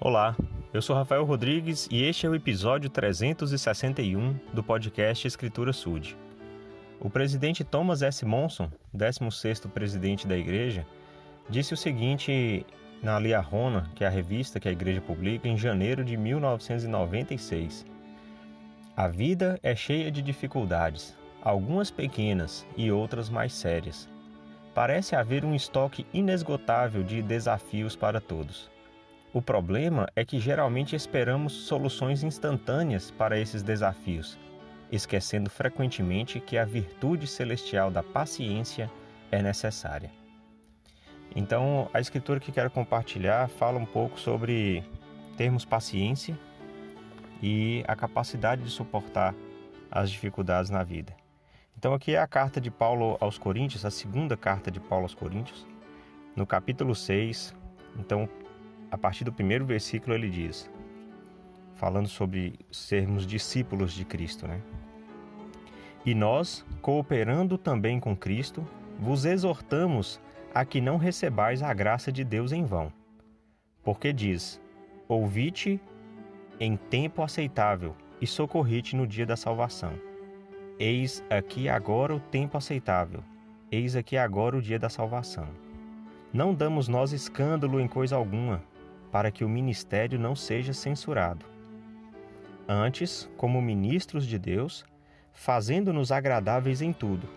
Olá, eu sou Rafael Rodrigues e este é o episódio 361 do podcast Escritura Sud. O presidente Thomas S. Monson, 16º presidente da igreja, disse o seguinte na Liahona, que é a revista que a igreja publica, em janeiro de 1996. A vida é cheia de dificuldades, algumas pequenas e outras mais sérias. Parece haver um estoque inesgotável de desafios para todos. O problema é que geralmente esperamos soluções instantâneas para esses desafios, esquecendo frequentemente que a virtude celestial da paciência é necessária. Então, a escritura que quero compartilhar fala um pouco sobre termos paciência e a capacidade de suportar as dificuldades na vida. Então, aqui é a carta de Paulo aos Coríntios, a segunda carta de Paulo aos Coríntios, no capítulo 6. Então, a partir do primeiro versículo ele diz, falando sobre sermos discípulos de Cristo, né? E nós, cooperando também com Cristo, vos exortamos a que não recebais a graça de Deus em vão. Porque diz: Ouvi-te em tempo aceitável e socorri-te no dia da salvação. Eis aqui agora o tempo aceitável, eis aqui agora o dia da salvação. Não damos nós escândalo em coisa alguma, para que o ministério não seja censurado. Antes, como ministros de Deus, fazendo-nos agradáveis em tudo,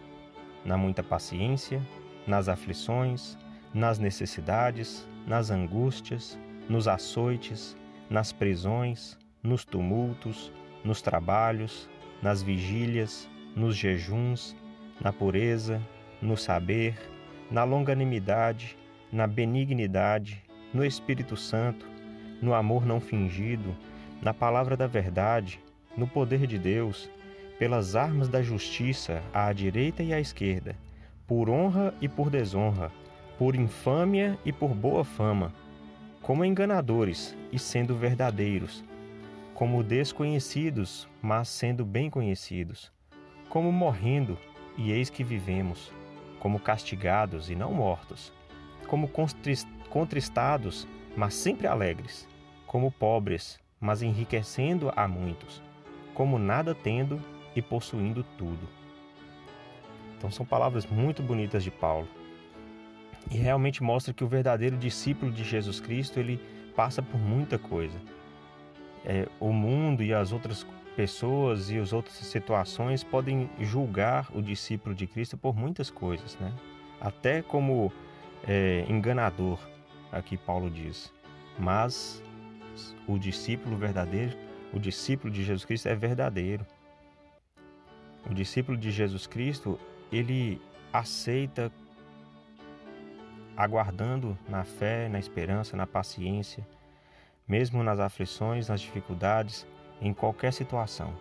na muita paciência, nas aflições, nas necessidades, nas angústias, nos açoites, nas prisões, nos tumultos, nos trabalhos, nas vigílias, nos jejuns, na pureza, no saber, na longanimidade, na benignidade, no Espírito Santo, no amor não fingido, na palavra da verdade, no poder de Deus, pelas armas da justiça à direita e à esquerda, por honra e por desonra, por infâmia e por boa fama, como enganadores e sendo verdadeiros, como desconhecidos, mas sendo bem conhecidos, como morrendo e eis que vivemos, como castigados e não mortos, como contristados, mas sempre alegres, como pobres, mas enriquecendo a muitos, como nada tendo e possuindo tudo. Então são palavras muito bonitas de Paulo. E realmente mostra que o verdadeiro discípulo de Jesus Cristo, ele passa por muita coisa. É, o mundo e as outras pessoas e as outras situações podem julgar o discípulo de Cristo por muitas coisas, né? Até como é, enganador, aqui Paulo diz. Mas o discípulo verdadeiro, o discípulo de Jesus Cristo é verdadeiro. O discípulo de Jesus Cristo, ele aceita aguardando na fé, na esperança, na paciência, mesmo nas aflições, nas dificuldades, em qualquer situação.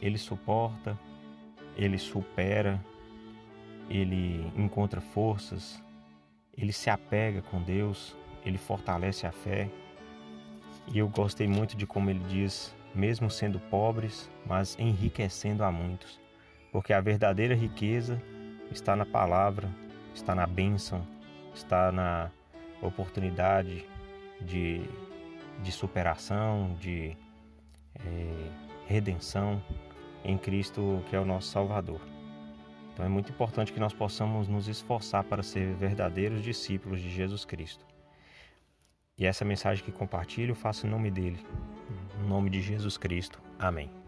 Ele suporta, ele supera, ele encontra forças, ele se apega com Deus, ele fortalece a fé. E eu gostei muito de como ele diz, mesmo sendo pobres, mas enriquecendo a muitos, porque a verdadeira riqueza está na palavra, está na bênção, está na oportunidade de, de superação, de é, redenção em Cristo, que é o nosso Salvador. Então é muito importante que nós possamos nos esforçar para ser verdadeiros discípulos de Jesus Cristo. E essa mensagem que compartilho, faço em nome dele, em nome de Jesus Cristo. Amém.